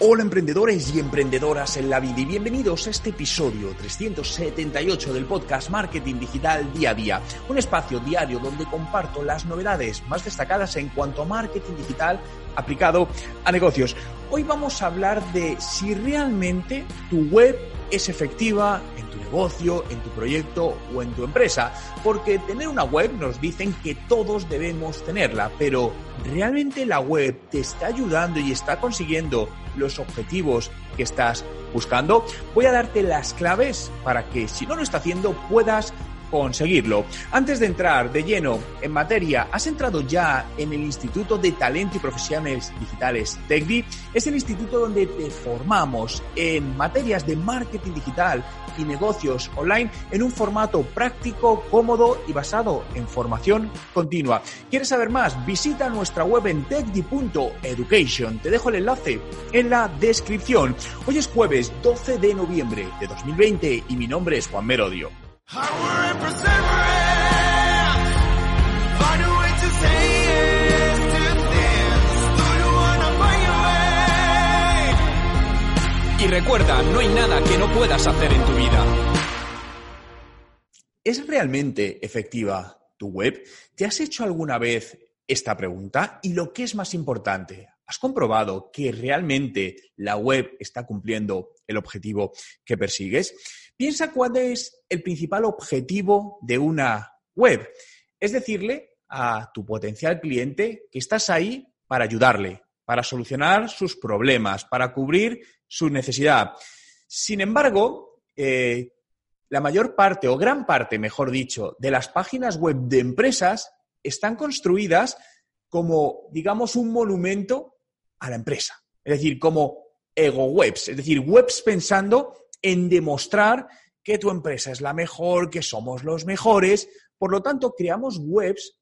Hola emprendedores y emprendedoras en la vida y bienvenidos a este episodio 378 del podcast Marketing Digital Día a Día, un espacio diario donde comparto las novedades más destacadas en cuanto a marketing digital aplicado a negocios. Hoy vamos a hablar de si realmente tu web es efectiva en negocio, en tu proyecto o en tu empresa. Porque tener una web nos dicen que todos debemos tenerla, pero ¿realmente la web te está ayudando y está consiguiendo los objetivos que estás buscando? Voy a darte las claves para que si no lo está haciendo puedas conseguirlo. Antes de entrar de lleno en materia, ¿has entrado ya en el Instituto de Talento y Profesiones Digitales TECDI? Es el instituto donde te formamos en materias de marketing digital y negocios online en un formato práctico, cómodo y basado en formación continua. ¿Quieres saber más? Visita nuestra web en tecdi.education. Te dejo el enlace en la descripción. Hoy es jueves 12 de noviembre de 2020 y mi nombre es Juan Merodio. Y recuerda, no hay nada que no puedas hacer en tu vida. ¿Es realmente efectiva tu web? ¿Te has hecho alguna vez esta pregunta? Y lo que es más importante, ¿has comprobado que realmente la web está cumpliendo el objetivo que persigues? Piensa cuál es el principal objetivo de una web. Es decirle a tu potencial cliente que estás ahí para ayudarle, para solucionar sus problemas, para cubrir su necesidad. Sin embargo, eh, la mayor parte, o gran parte, mejor dicho, de las páginas web de empresas están construidas como, digamos, un monumento a la empresa. Es decir, como ego webs, es decir, webs pensando en demostrar que tu empresa es la mejor, que somos los mejores. Por lo tanto, creamos webs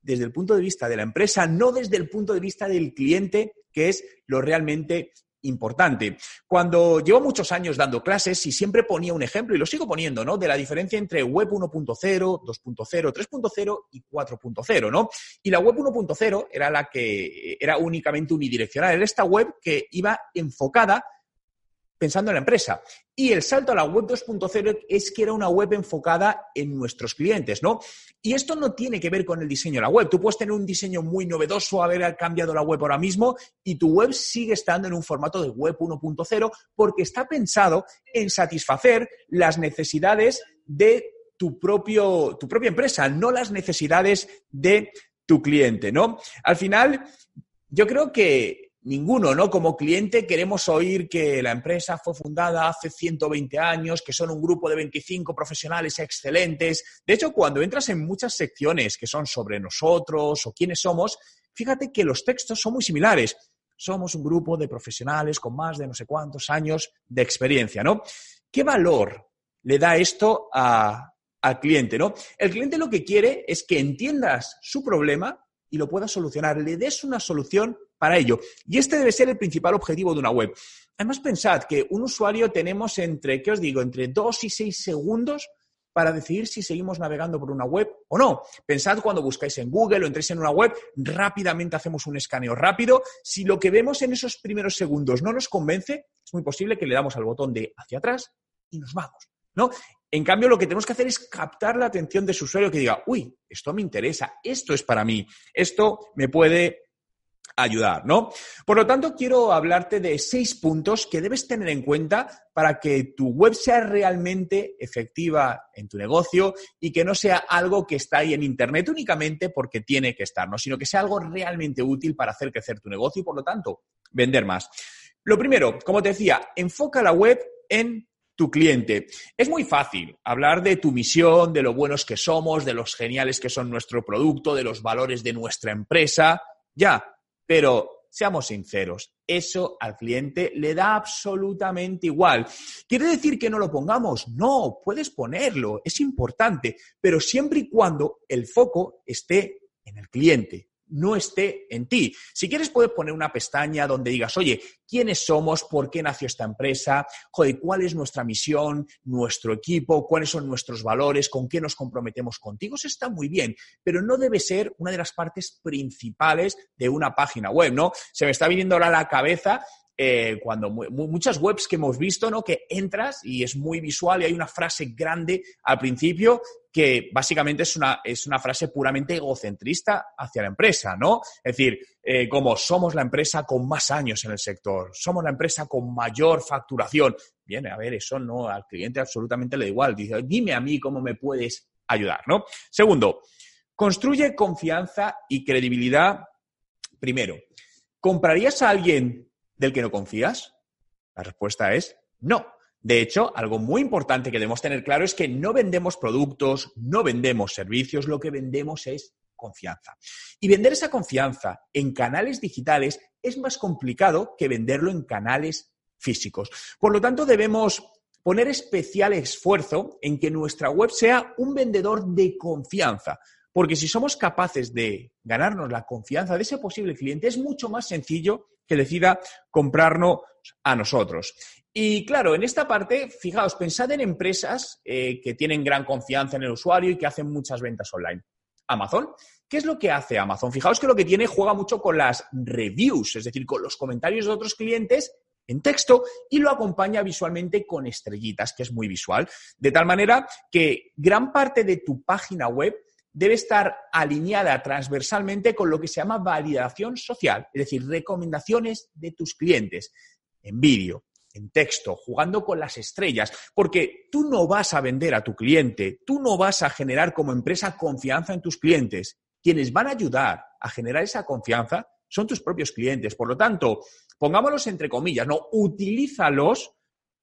desde el punto de vista de la empresa, no desde el punto de vista del cliente, que es lo realmente importante. Cuando llevo muchos años dando clases y siempre ponía un ejemplo, y lo sigo poniendo, ¿no? De la diferencia entre web 1.0, 2.0, 3.0 y 4.0, ¿no? Y la web 1.0 era la que era únicamente unidireccional, era esta web que iba enfocada pensando en la empresa. Y el salto a la web 2.0 es que era una web enfocada en nuestros clientes, ¿no? Y esto no tiene que ver con el diseño de la web. Tú puedes tener un diseño muy novedoso, haber cambiado la web ahora mismo y tu web sigue estando en un formato de web 1.0 porque está pensado en satisfacer las necesidades de tu, propio, tu propia empresa, no las necesidades de tu cliente, ¿no? Al final, yo creo que ninguno, ¿no? Como cliente queremos oír que la empresa fue fundada hace 120 años, que son un grupo de 25 profesionales excelentes. De hecho, cuando entras en muchas secciones que son sobre nosotros o quiénes somos, fíjate que los textos son muy similares. Somos un grupo de profesionales con más de no sé cuántos años de experiencia, ¿no? ¿Qué valor le da esto al cliente, ¿no? El cliente lo que quiere es que entiendas su problema y lo puedas solucionar, le des una solución para ello. Y este debe ser el principal objetivo de una web. Además, pensad que un usuario tenemos entre, ¿qué os digo?, entre dos y seis segundos para decidir si seguimos navegando por una web o no. Pensad cuando buscáis en Google o entréis en una web, rápidamente hacemos un escaneo rápido. Si lo que vemos en esos primeros segundos no nos convence, es muy posible que le damos al botón de hacia atrás y nos vamos. ¿no? En cambio, lo que tenemos que hacer es captar la atención de su usuario que diga, uy, esto me interesa, esto es para mí, esto me puede ayudar, ¿no? Por lo tanto, quiero hablarte de seis puntos que debes tener en cuenta para que tu web sea realmente efectiva en tu negocio y que no sea algo que está ahí en Internet únicamente porque tiene que estar, ¿no? Sino que sea algo realmente útil para hacer crecer tu negocio y, por lo tanto, vender más. Lo primero, como te decía, enfoca la web en tu cliente. Es muy fácil hablar de tu misión, de lo buenos que somos, de los geniales que son nuestro producto, de los valores de nuestra empresa, ya, pero seamos sinceros, eso al cliente le da absolutamente igual. ¿Quiere decir que no lo pongamos? No, puedes ponerlo, es importante, pero siempre y cuando el foco esté en el cliente, no esté en ti. Si quieres, puedes poner una pestaña donde digas, oye, ¿quiénes somos? ¿Por qué nació esta empresa? Joder, ¿cuál es nuestra misión? ¿Nuestro equipo? ¿Cuáles son nuestros valores? ¿Con qué nos comprometemos contigo? Está muy bien, pero no debe ser una de las partes principales de una página web, ¿no? Se me está viniendo ahora a la cabeza eh, cuando muchas webs que hemos visto, ¿no? Que entras y es muy visual y hay una frase grande al principio que básicamente es una, es una frase puramente egocentrista hacia la empresa, ¿no? Es decir, eh, como somos la empresa con más años en el sector, somos la empresa con mayor facturación. Bien, a ver, eso no, al cliente absolutamente le da igual. Dice, dime a mí cómo me puedes ayudar, ¿no? Segundo, construye confianza y credibilidad primero. ¿Comprarías a alguien del que no confías? La respuesta es no. De hecho, algo muy importante que debemos tener claro es que no vendemos productos, no vendemos servicios, lo que vendemos es confianza. Y vender esa confianza en canales digitales es más complicado que venderlo en canales físicos. Por lo tanto, debemos poner especial esfuerzo en que nuestra web sea un vendedor de confianza. Porque si somos capaces de ganarnos la confianza de ese posible cliente, es mucho más sencillo que decida comprarnos a nosotros. Y claro, en esta parte, fijaos, pensad en empresas eh, que tienen gran confianza en el usuario y que hacen muchas ventas online. Amazon. ¿Qué es lo que hace Amazon? Fijaos que lo que tiene juega mucho con las reviews, es decir, con los comentarios de otros clientes en texto y lo acompaña visualmente con estrellitas, que es muy visual. De tal manera que gran parte de tu página web debe estar alineada transversalmente con lo que se llama validación social, es decir, recomendaciones de tus clientes en vídeo, en texto, jugando con las estrellas, porque tú no vas a vender a tu cliente, tú no vas a generar como empresa confianza en tus clientes. Quienes van a ayudar a generar esa confianza son tus propios clientes. Por lo tanto, pongámoslos entre comillas, no, utilízalos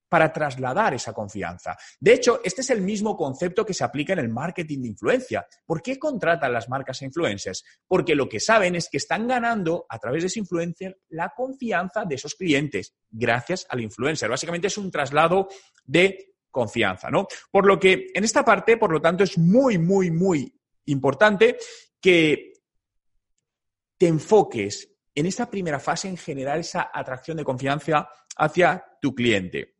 para trasladar esa confianza. De hecho, este es el mismo concepto que se aplica en el marketing de influencia. ¿Por qué contratan las marcas influencers? Porque lo que saben es que están ganando a través de ese influencer la confianza de esos clientes gracias al influencer. Básicamente es un traslado de confianza, ¿no? Por lo que en esta parte, por lo tanto, es muy, muy, muy importante que te enfoques en esta primera fase en generar esa atracción de confianza hacia tu cliente.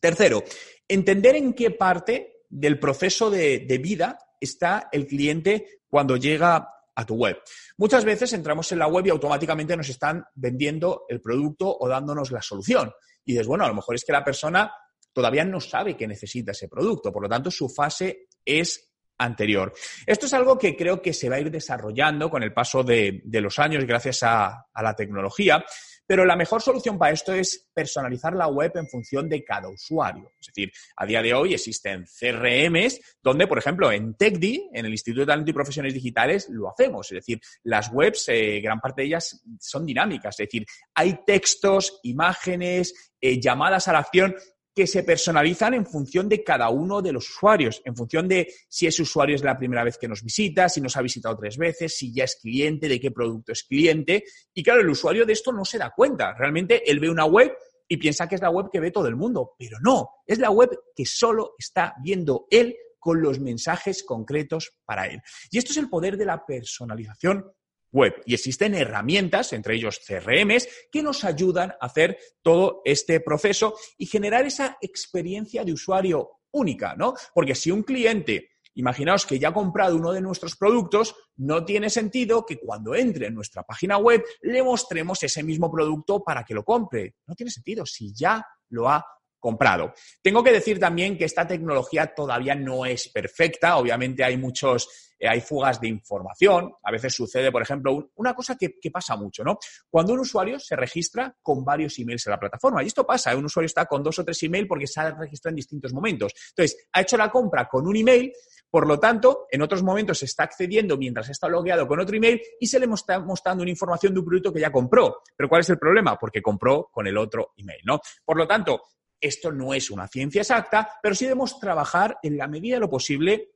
Tercero, entender en qué parte del proceso de, vida está el cliente cuando llega a tu web. Muchas veces entramos en la web y automáticamente nos están vendiendo el producto o dándonos la solución. Y dices, bueno, a lo mejor es que la persona todavía no sabe que necesita ese producto, por lo tanto su fase es anterior. Esto es algo que creo que se va a ir desarrollando con el paso de, los años gracias a, la tecnología, pero la mejor solución para esto es personalizar la web en función de cada usuario. Es decir, a día de hoy existen CRMs donde, por ejemplo, en TechD, en el Instituto de Talento y Profesiones Digitales, lo hacemos. Es decir, las webs, eh, gran parte de ellas son dinámicas. Es decir, hay textos, imágenes, eh, llamadas a la acción que se personalizan en función de cada uno de los usuarios, en función de si ese usuario es la primera vez que nos visita, si nos ha visitado tres veces, si ya es cliente, de qué producto es cliente. Y claro, el usuario de esto no se da cuenta. Realmente él ve una web y piensa que es la web que ve todo el mundo, pero no, es la web que solo está viendo él con los mensajes concretos para él. Y esto es el poder de la personalización web. Y existen herramientas, entre ellos CRMs, que nos ayudan a hacer todo este proceso y generar esa experiencia de usuario única, ¿no? Porque si un cliente, imaginaos que ya ha comprado uno de nuestros productos, no tiene sentido que cuando entre en nuestra página web le mostremos ese mismo producto para que lo compre. No tiene sentido si ya lo ha comprado. Tengo que decir también que esta tecnología todavía no es perfecta. Obviamente hay muchos, eh, hay fugas de información. A veces sucede, por ejemplo, una cosa que, pasa mucho, ¿no? Cuando un usuario se registra con varios emails en la plataforma. Y esto pasa, ¿eh? un usuario está con dos o tres emails porque se ha registrado en distintos momentos. Entonces, ha hecho la compra con un email, por lo tanto, en otros momentos está accediendo mientras está logueado con otro email y se le está mostrando una información de un producto que ya compró. Pero ¿cuál es el problema? Porque compró con el otro email, ¿no? Por lo tanto, esto no es una ciencia exacta, pero sí debemos trabajar en la medida de lo posible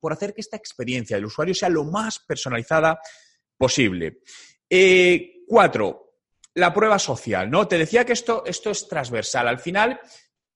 por hacer que esta experiencia del usuario sea lo más personalizada posible. Eh, cuatro, la prueba social, ¿no? Te decía que esto, esto es transversal. Al final,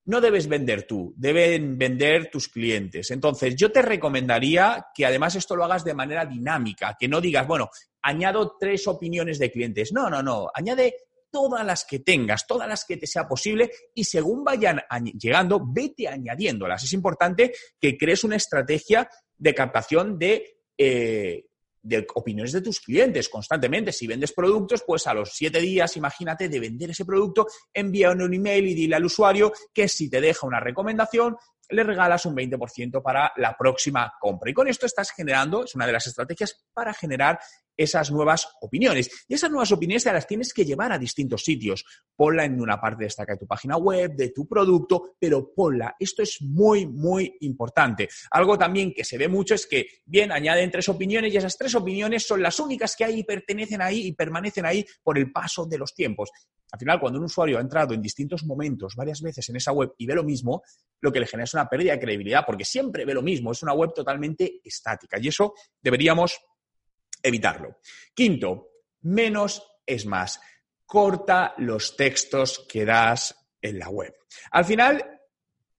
no debes vender tú, deben vender tus clientes. Entonces, yo te recomendaría que además esto lo hagas de manera dinámica, que no digas, bueno, añado tres opiniones de clientes. No, no, no, añade todas las que tengas, todas las que te sea posible y según vayan llegando, vete añadiéndolas. Es importante que crees una estrategia de captación de eh, de opiniones de tus clientes constantemente. Si vendes productos, pues a los siete días, imagínate, de vender ese producto, envía un email y dile al usuario que si te deja una recomendación, le regalas un 20% para la próxima compra. Y con esto estás generando, es una de las estrategias para generar esas nuevas opiniones. Y esas nuevas opiniones te las tienes que llevar a distintos sitios. Ponla en una parte destacada de tu página web, de tu producto, pero ponla. Esto es muy, muy importante. Algo también que se ve mucho es que, bien, añaden tres opiniones y esas tres opiniones son las únicas que hay y pertenecen ahí y permanecen ahí por el paso de los tiempos. Al final, cuando un usuario ha entrado en distintos momentos varias veces en esa web y ve lo mismo, lo que le genera es una pérdida de credibilidad porque siempre ve lo mismo. Es una web totalmente estática y eso deberíamos evitarlo. Quinto, menos es más. Corta los textos que das en la web. Al final,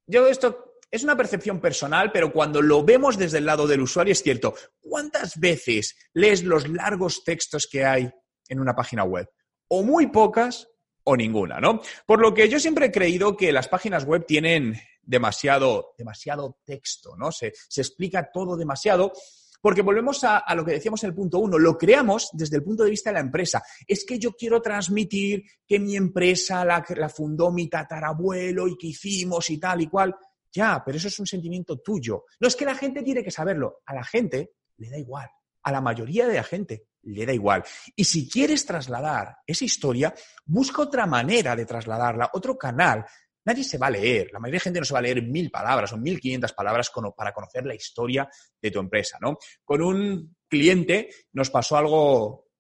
yo esto es una percepción personal, pero cuando lo vemos desde el lado del usuario es cierto. ¿Cuántas veces lees los largos textos que hay en una página web? O muy pocas o ninguna, ¿no? Por lo que yo siempre he creído que las páginas web tienen demasiado, demasiado texto, ¿no? Se, se explica todo demasiado porque volvemos a, lo que decíamos en el punto uno, lo creamos desde el punto de vista de la empresa. Es que yo quiero transmitir que mi empresa la, la fundó mi tatarabuelo y que hicimos y tal y cual. Ya, pero eso es un sentimiento tuyo. No es que la gente tiene que saberlo. A la gente le da igual. A la mayoría de la gente le da igual. Y si quieres trasladar esa historia, busca otra manera de trasladarla, otro canal. Nadie se va a leer, la mayoría de gente no se va a leer mil palabras o mil quinientas palabras para conocer la historia de tu empresa, ¿no? Con un cliente nos pasó algo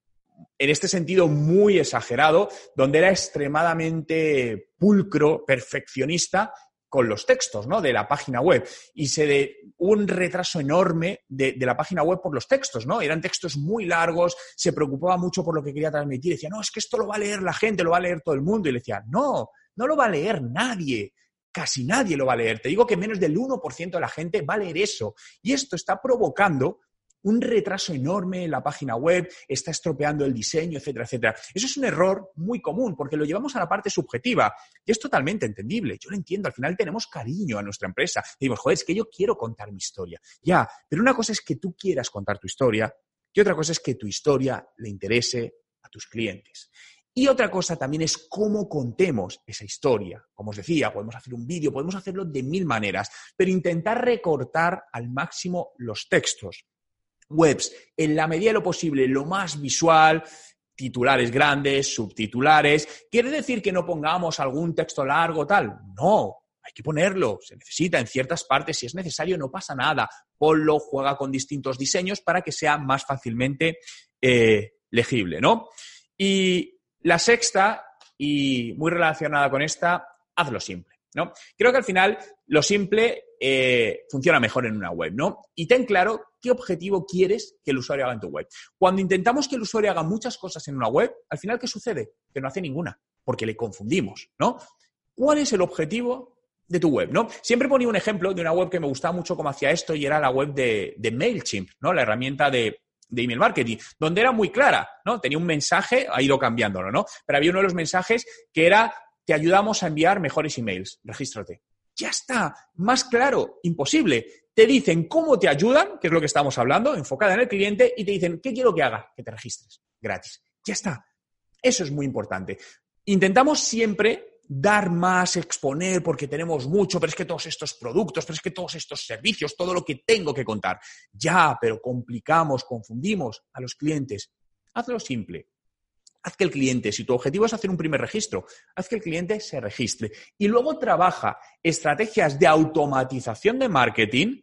en este sentido muy exagerado, donde era extremadamente pulcro, perfeccionista con los textos ¿no? de la página web. Y se de un retraso enorme de, de, la página web por los textos, ¿no? Eran textos muy largos, se preocupaba mucho por lo que quería transmitir. Decía, no, es que esto lo va a leer la gente, lo va a leer todo el mundo. Y le decía, no, no lo va a leer nadie. Casi nadie lo va a leer. Te digo que menos del 1% de la gente va a leer eso. Y esto está provocando un retraso enorme en la página web, está estropeando el diseño, etcétera, etcétera. Eso es un error muy común porque lo llevamos a la parte subjetiva y es totalmente entendible. Yo lo entiendo, al final tenemos cariño a nuestra empresa. Y decimos, joder, es que yo quiero contar mi historia. Ya, pero una cosa es que tú quieras contar tu historia y otra cosa es que tu historia le interese a tus clientes. Y otra cosa también es cómo contemos esa historia. Como os decía, podemos hacer un vídeo, podemos hacerlo de mil maneras, pero intentar recortar al máximo los textos. Webs, en la medida de lo posible, lo más visual, titulares grandes, subtitulares. ¿Quiere decir que no pongamos algún texto largo tal? No, hay que ponerlo, se necesita en ciertas partes, si es necesario, no pasa nada. Ponlo, juega con distintos diseños para que sea más fácilmente eh, legible, ¿no? Y la sexta, y muy relacionada con esta, hazlo simple. ¿no? Creo que al final lo simple eh, funciona mejor en una web, ¿no? Y ten claro qué objetivo quieres que el usuario haga en tu web. Cuando intentamos que el usuario haga muchas cosas en una web, al final, ¿qué sucede? Que no hace ninguna, porque le confundimos, ¿no? ¿Cuál es el objetivo de tu web, ¿no? Siempre ponía un ejemplo de una web que me gustaba mucho cómo hacía esto y era la web de, de MailChimp, ¿no? La herramienta de, de email marketing, donde era muy clara, ¿no? Tenía un mensaje, ha ido cambiándolo, ¿no? Pero había uno de los mensajes que era, te ayudamos a enviar mejores emails, regístrate. Ya está, más claro, imposible. Te dicen cómo te ayudan, que es lo que estamos hablando, enfocada en el cliente, y te dicen, ¿qué quiero que haga? Que te registres, gratis. Ya está. Eso es muy importante. Intentamos siempre dar más, exponer, porque tenemos mucho, pero es que todos estos productos, pero es que todos estos servicios, todo lo que tengo que contar. Ya, pero complicamos, confundimos a los clientes. Hazlo simple. Haz que el cliente, si tu objetivo es hacer un primer registro, haz que el cliente se registre. Y luego trabaja estrategias de automatización de marketing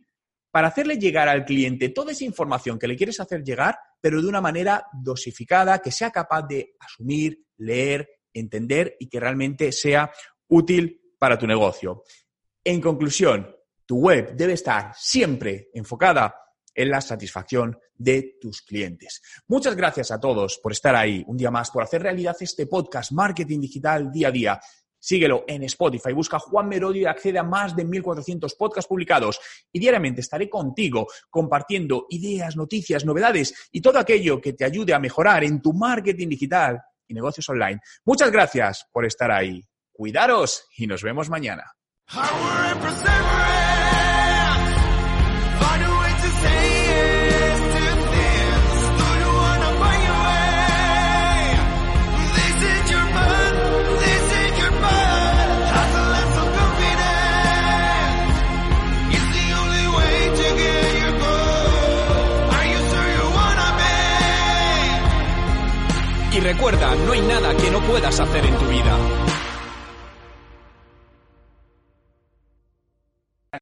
para hacerle llegar al cliente toda esa información que le quieres hacer llegar, pero de una manera dosificada, que sea capaz de asumir, leer, entender y que realmente sea útil para tu negocio. En conclusión, tu web debe estar siempre enfocada en la satisfacción de tus clientes. Muchas gracias a todos por estar ahí un día más, por hacer realidad este podcast Marketing Digital Día a Día. Síguelo en Spotify, busca Juan Merodio y accede a más de 1.400 podcasts publicados. Y diariamente estaré contigo compartiendo ideas, noticias, novedades y todo aquello que te ayude a mejorar en tu marketing digital y negocios online. Muchas gracias por estar ahí. Cuidaros y nos vemos mañana. Puedas hacer en tu vida.